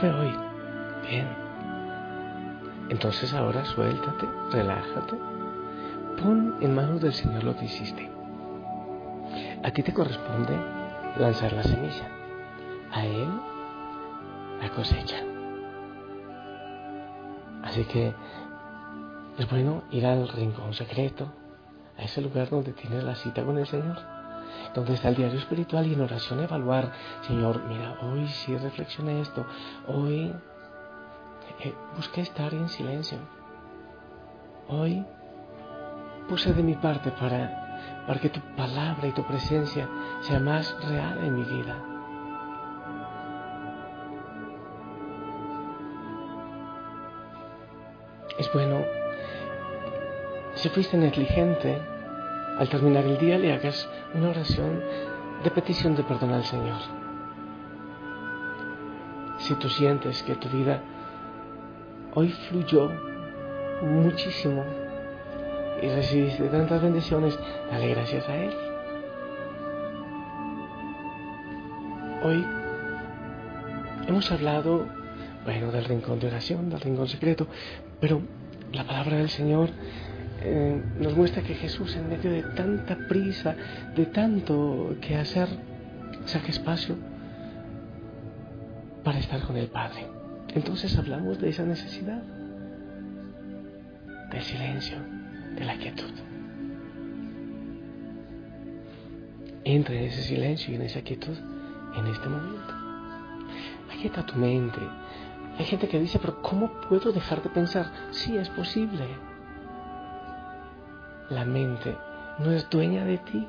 fue hoy? Bien. Entonces ahora suéltate, relájate. Pon en manos del Señor lo que hiciste. A ti te corresponde lanzar la semilla. A Él la cosecha. Así que es bueno ir al rincón secreto, a ese lugar donde tienes la cita con el Señor, donde está el diario espiritual y en oración evaluar, Señor, mira, hoy sí reflexioné esto, hoy eh, busqué estar en silencio, hoy puse de mi parte para, para que tu palabra y tu presencia sea más real en mi vida. Es bueno, si fuiste negligente, al terminar el día le hagas una oración de petición de perdón al Señor. Si tú sientes que tu vida hoy fluyó muchísimo y recibiste tantas bendiciones, dale gracias a Él. Hoy hemos hablado, bueno, del rincón de oración, del rincón secreto, pero la palabra del Señor eh, nos muestra que Jesús en medio de tanta prisa, de tanto que hacer, saca espacio para estar con el Padre. Entonces hablamos de esa necesidad, del silencio, de la quietud. Entra en ese silencio y en esa quietud en este momento. Aquieta tu mente, hay gente que dice, pero ¿cómo puedo dejar de pensar? Sí, es posible. La mente no es dueña de ti.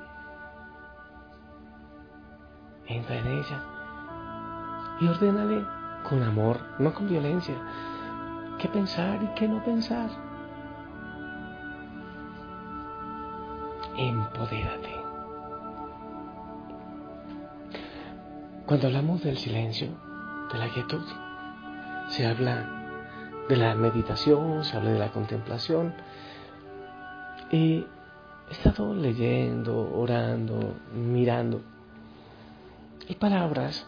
Entra en ella y ordénale con amor, no con violencia, qué pensar y qué no pensar. Empodérate. Cuando hablamos del silencio, de la quietud, se habla de la meditación, se habla de la contemplación. Y he estado leyendo, orando, mirando. Hay palabras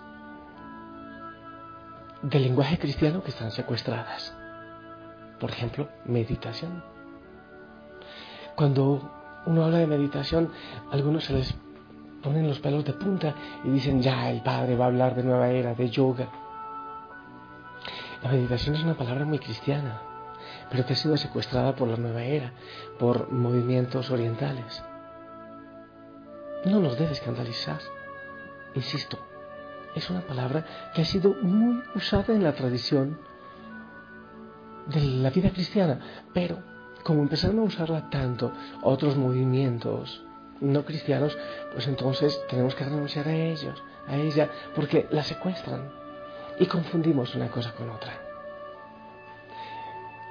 del lenguaje cristiano que están secuestradas. Por ejemplo, meditación. Cuando uno habla de meditación, a algunos se les ponen los pelos de punta y dicen, ya, el Padre va a hablar de nueva era, de yoga. La meditación es una palabra muy cristiana, pero que ha sido secuestrada por la nueva era, por movimientos orientales. No nos debe escandalizar. Insisto, es una palabra que ha sido muy usada en la tradición de la vida cristiana, pero como empezaron a usarla tanto otros movimientos no cristianos, pues entonces tenemos que renunciar a ellos, a ella, porque la secuestran y confundimos una cosa con otra.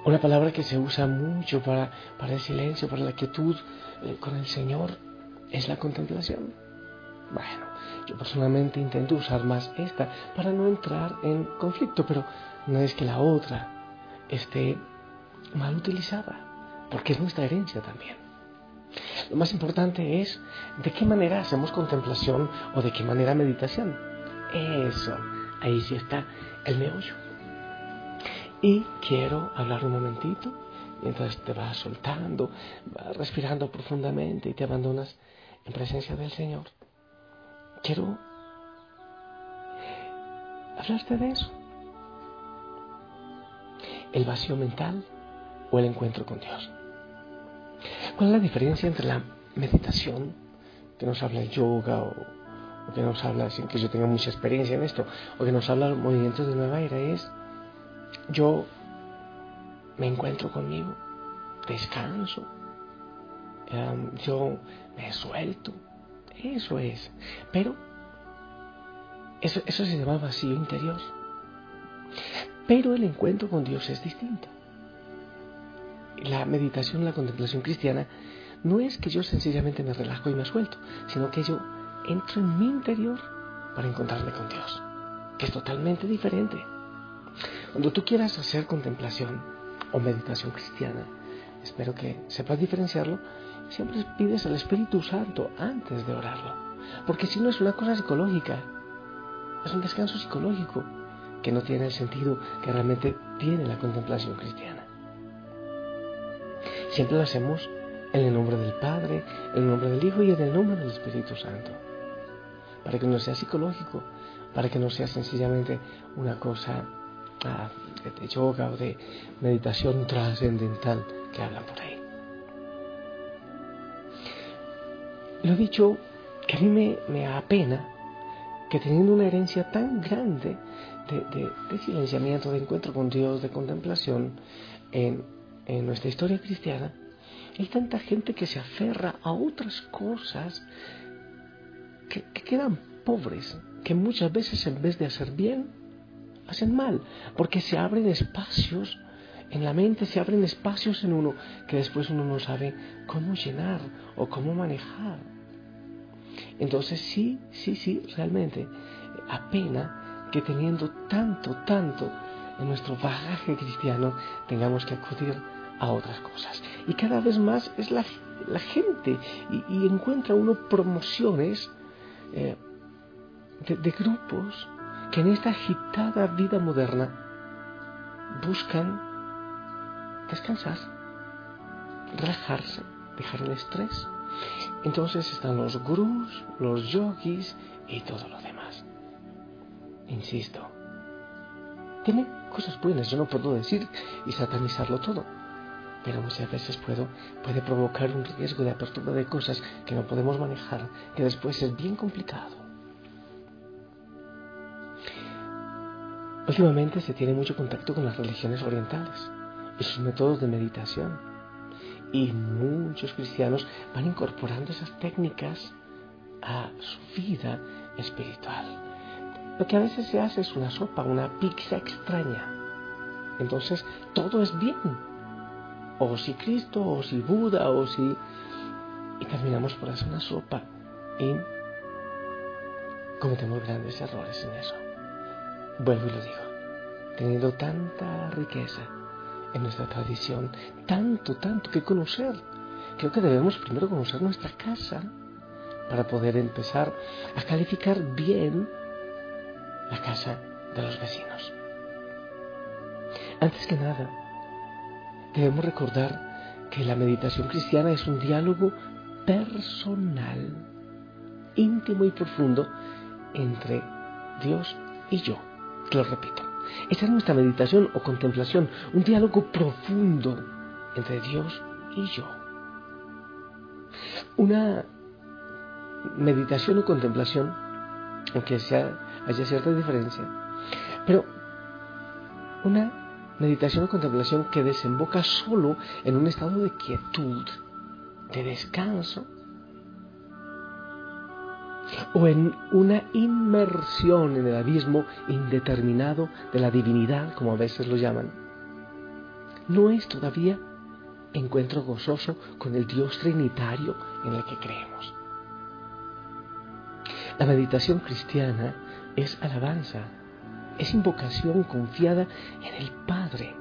Una palabra que se usa mucho para, para el silencio, para la quietud eh, con el Señor, es la contemplación. Bueno, yo personalmente intento usar más esta para no entrar en conflicto, pero no es que la otra esté mal utilizada, porque es nuestra herencia también. Lo más importante es de qué manera hacemos contemplación o de qué manera meditación. Eso Ahí sí está el meollo. Y quiero hablar un momentito mientras te vas soltando, vas respirando profundamente y te abandonas en presencia del Señor. Quiero hablarte de eso. El vacío mental o el encuentro con Dios. ¿Cuál es la diferencia entre la meditación que nos habla el yoga o que nos habla, sin que yo tenga mucha experiencia en esto, o que nos habla movimientos de nueva era, yo me encuentro conmigo, descanso, em, yo me suelto, eso es. Pero eso, eso se llama vacío interior. Pero el encuentro con Dios es distinto. La meditación, la contemplación cristiana, no es que yo sencillamente me relajo y me suelto, sino que yo entro en mi interior para encontrarme con Dios, que es totalmente diferente. Cuando tú quieras hacer contemplación o meditación cristiana, espero que sepas diferenciarlo, siempre pides al Espíritu Santo antes de orarlo, porque si no es una cosa psicológica, es un descanso psicológico que no tiene el sentido que realmente tiene la contemplación cristiana. Siempre lo hacemos en el nombre del Padre, en el nombre del Hijo y en el nombre del Espíritu Santo. Para que no sea psicológico, para que no sea sencillamente una cosa ah, de yoga o de meditación trascendental que hablan por ahí. Lo dicho que a mí me, me apena que teniendo una herencia tan grande de, silenciamiento, de encuentro con Dios, de contemplación en, nuestra historia cristiana, hay tanta gente que se aferra a otras cosas que, que quedan pobres, que muchas veces en vez de hacer bien, hacen mal, porque se abren espacios en la mente, se abren espacios en uno que después uno no sabe cómo llenar o cómo manejar. Entonces sí, sí, sí, realmente apena que teniendo tanto, tanto en nuestro bagaje cristiano tengamos que acudir a otras cosas. Y cada vez más es la, gente y, encuentra uno promociones eh, de grupos que en esta agitada vida moderna buscan descansar, relajarse, dejar el estrés entonces están los gurús, los yogis y todo lo demás. Insisto, tiene cosas buenas, yo no puedo decir y satanizarlo todo, pero muchas veces puedo, puede provocar un riesgo de apertura de cosas que no podemos manejar, que después es bien complicado. Últimamente se tiene mucho contacto con las religiones orientales y sus métodos de meditación y muchos cristianos van incorporando esas técnicas a su vida espiritual. Lo que a veces se hace es una sopa, una pizza extraña. Entonces todo es bien. O si Cristo, o si Buda, o si... Y terminamos por hacer una sopa y cometemos grandes errores en eso. Vuelvo y lo digo. Teniendo tanta riqueza, en nuestra tradición. Tanto, tanto que conocer. Creo que debemos primero conocer nuestra casa para poder empezar a calificar bien la casa de los vecinos. Antes que nada, debemos recordar que la meditación cristiana es un diálogo personal, íntimo y profundo entre Dios y yo. Lo repito. Esta es nuestra meditación o contemplación, un diálogo profundo entre Dios y yo. Una meditación o contemplación, aunque sea, haya cierta diferencia, pero una meditación o contemplación que desemboca solo en un estado de quietud, de descanso, o en una inmersión en el abismo indeterminado de la divinidad, como a veces lo llaman, no es todavía encuentro gozoso con el Dios trinitario en el que creemos. La meditación cristiana es alabanza, es invocación confiada en el Padre,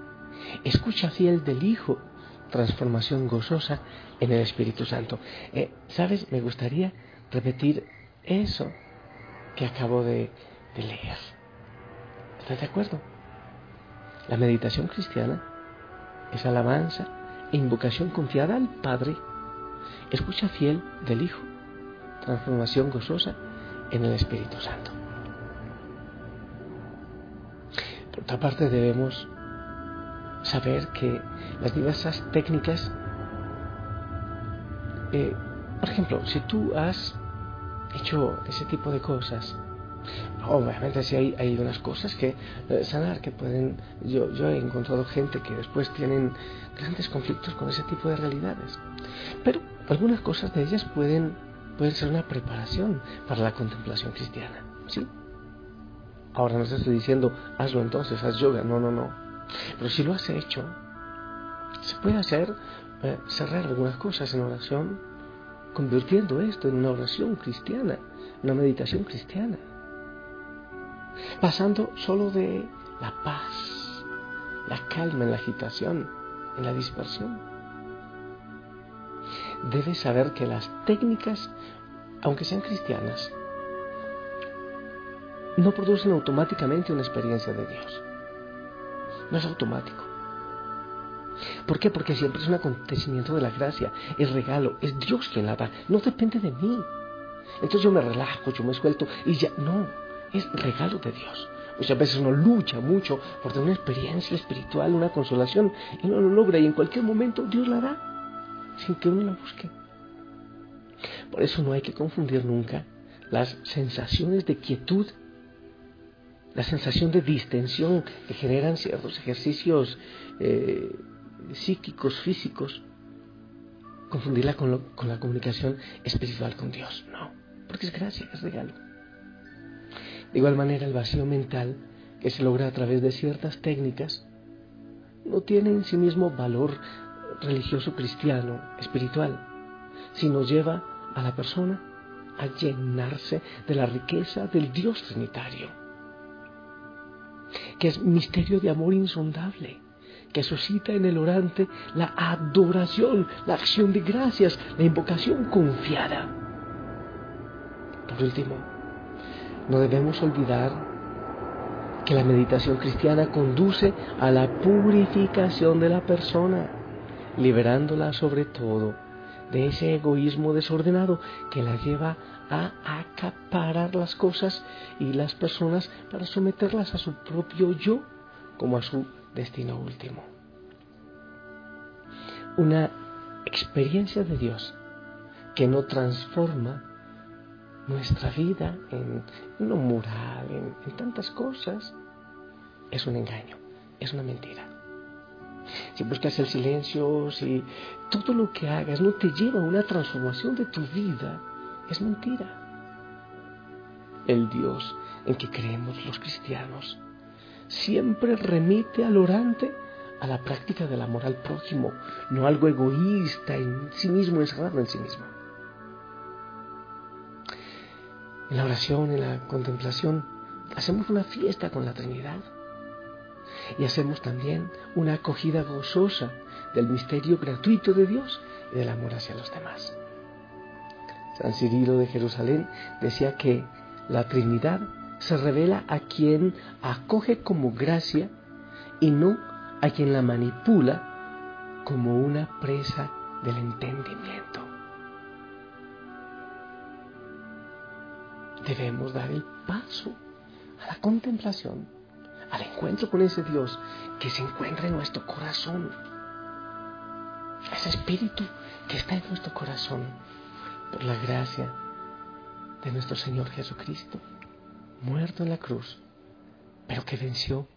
escucha fiel del Hijo, transformación gozosa en el Espíritu Santo. Eh, ¿Sabes? Me gustaría repetir eso que acabo de, leer. ¿Estás de acuerdo? La meditación cristiana es alabanza e invocación confiada al Padre, escucha fiel del Hijo, transformación gozosa en el Espíritu Santo. Por otra parte, debemos saber que las diversas técnicas, eh, por ejemplo, si tú has hecho ese tipo de cosas. Obviamente sí hay, hay unas cosas que eh, sanar, que pueden... Yo, yo he encontrado gente que después tienen grandes conflictos con ese tipo de realidades. Pero algunas cosas de ellas pueden, pueden ser una preparación para la contemplación cristiana. ¿Sí? Ahora no te estoy diciendo, hazlo entonces, haz yoga. No, no, no. Pero si lo has hecho, se puede hacer, eh, cerrar algunas cosas en oración convirtiendo esto en una oración cristiana, una meditación cristiana, pasando solo de la paz, la calma en la agitación, en la dispersión. Debes saber que las técnicas, aunque sean cristianas, no producen automáticamente una experiencia de Dios. No es automático. ¿Por qué? Porque siempre es un acontecimiento de la gracia, es regalo, es Dios quien la da, no depende de mí. Entonces yo me relajo, yo me suelto y ya, no, es regalo de Dios. Muchas veces uno lucha mucho por tener una experiencia espiritual, una consolación, y no lo logra y en cualquier momento Dios la da, sin que uno la busque. Por eso no hay que confundir nunca las sensaciones de quietud, la sensación de distensión que generan ciertos ejercicios eh, psíquicos, físicos, confundirla con, la comunicación espiritual con Dios. No, porque es gracia, es regalo. De igual manera, el vacío mental que se logra a través de ciertas técnicas no tiene en sí mismo valor religioso cristiano, espiritual, sino lleva a la persona a llenarse de la riqueza del Dios Trinitario, que es misterio de amor insondable, que suscita en el orante la adoración, la acción de gracias, la invocación confiada. Por último, no debemos olvidar que la meditación cristiana conduce a la purificación de la persona, liberándola sobre todo de ese egoísmo desordenado que la lleva a acaparar las cosas y las personas para someterlas a su propio yo como a su destino último. Una experiencia de Dios que no transforma nuestra vida en lo moral, en, en tantas cosas, es un engaño, es una mentira. Si buscas el silencio, si todo lo que hagas no te lleva a una transformación de tu vida, es mentira. El Dios en que creemos los cristianos siempre remite al orante a la práctica del amor al prójimo, no algo egoísta en sí mismo, encerrado en sí mismo. En la oración, en la contemplación, hacemos una fiesta con la Trinidad y hacemos también una acogida gozosa del misterio gratuito de Dios y del amor hacia los demás. San Cirilo de Jerusalén decía que la Trinidad se revela a quien acoge como gracia y no a quien la manipula como una presa del entendimiento. Debemos dar el paso a la contemplación, al encuentro con ese Dios que se encuentra en nuestro corazón, ese espíritu que está en nuestro corazón. Por la gracia de nuestro Señor Jesucristo, muerto en la cruz, pero que venció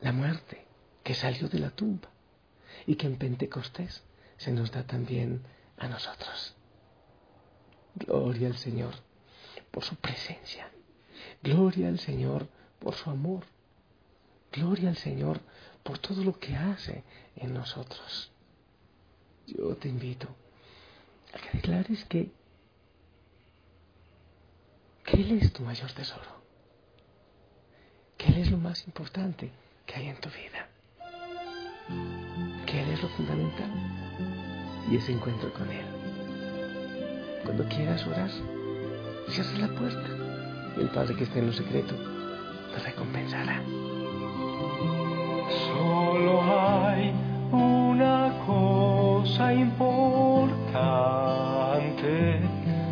la muerte, que salió de la tumba y que en Pentecostés se nos da también a nosotros. Gloria al Señor por su presencia. Gloria al Señor por su amor. Gloria al Señor por todo lo que hace en nosotros. Yo te invito a que declares que que Él es tu mayor tesoro, que Él es lo más importante que hay en tu vida, que Él es lo fundamental y ese encuentro con Él. Cuando quieras orar, cierra la puerta. Y el Padre que está en lo secreto te recompensará. Solo hay una cosa importante,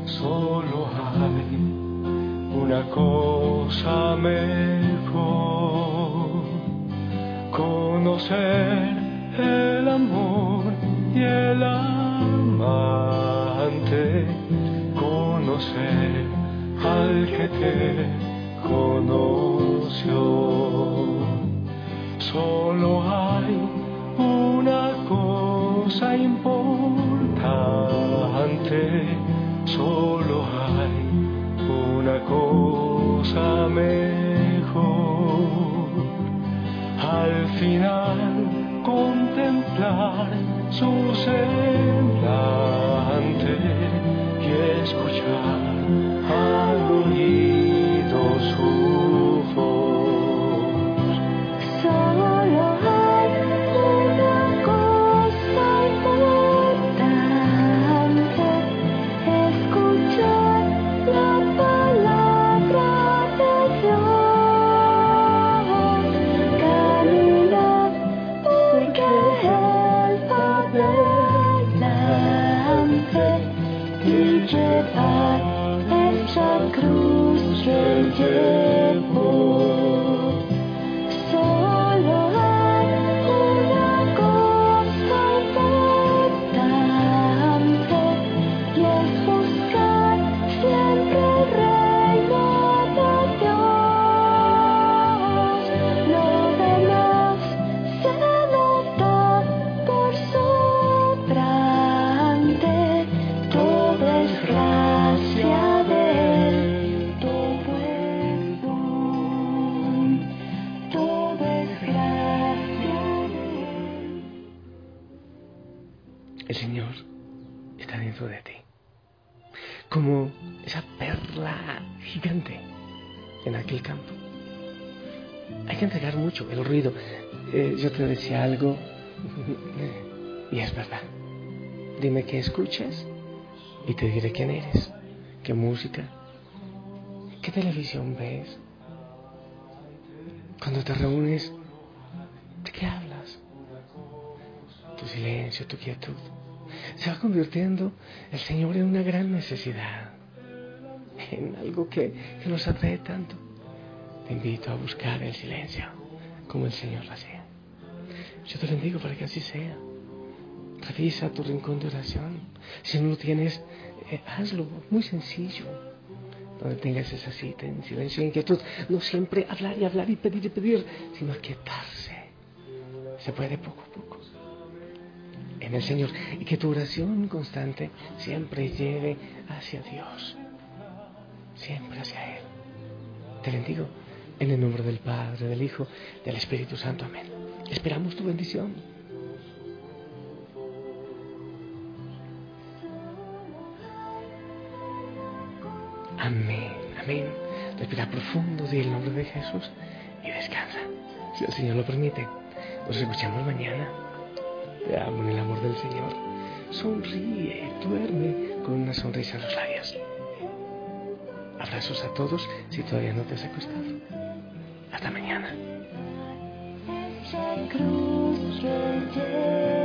solo una cosa mejor, conocer el amor y el amante, conocer al que te conoció. Solo hay una cosa importante, solo hay una cosa mejor. Al final contemplar su semblante y escuchar al oído te decía algo y es verdad. Dime qué escuchas y te diré quién eres, qué música, qué televisión ves. Cuando te reúnes, ¿de qué hablas? Tu silencio, tu quietud. Se va convirtiendo el Señor en una gran necesidad, en algo que, que nos atrae tanto. Te invito a buscar el silencio, como el Señor lo hacía. Yo te bendigo para que así sea. Revisa tu rincón de oración. Si no lo tienes, eh, hazlo. Muy sencillo. Donde tengas esa cita en silencio y inquietud. No siempre hablar y hablar y pedir y pedir, sino quietarse. Se puede poco a poco. En el Señor. Y que tu oración constante siempre lleve hacia Dios. Siempre hacia Él. Te bendigo. En el nombre del Padre, del Hijo, del Espíritu Santo. Amén. Esperamos tu bendición. Amén, amén. Respira profundo, di el nombre de Jesús y descansa. Si el Señor lo permite, nos escuchamos mañana. Te amo en el amor del Señor. Sonríe, duerme con una sonrisa en los labios. Abrazos a todos si todavía no te has acostado. Hasta mañana. Esa cruz que lleva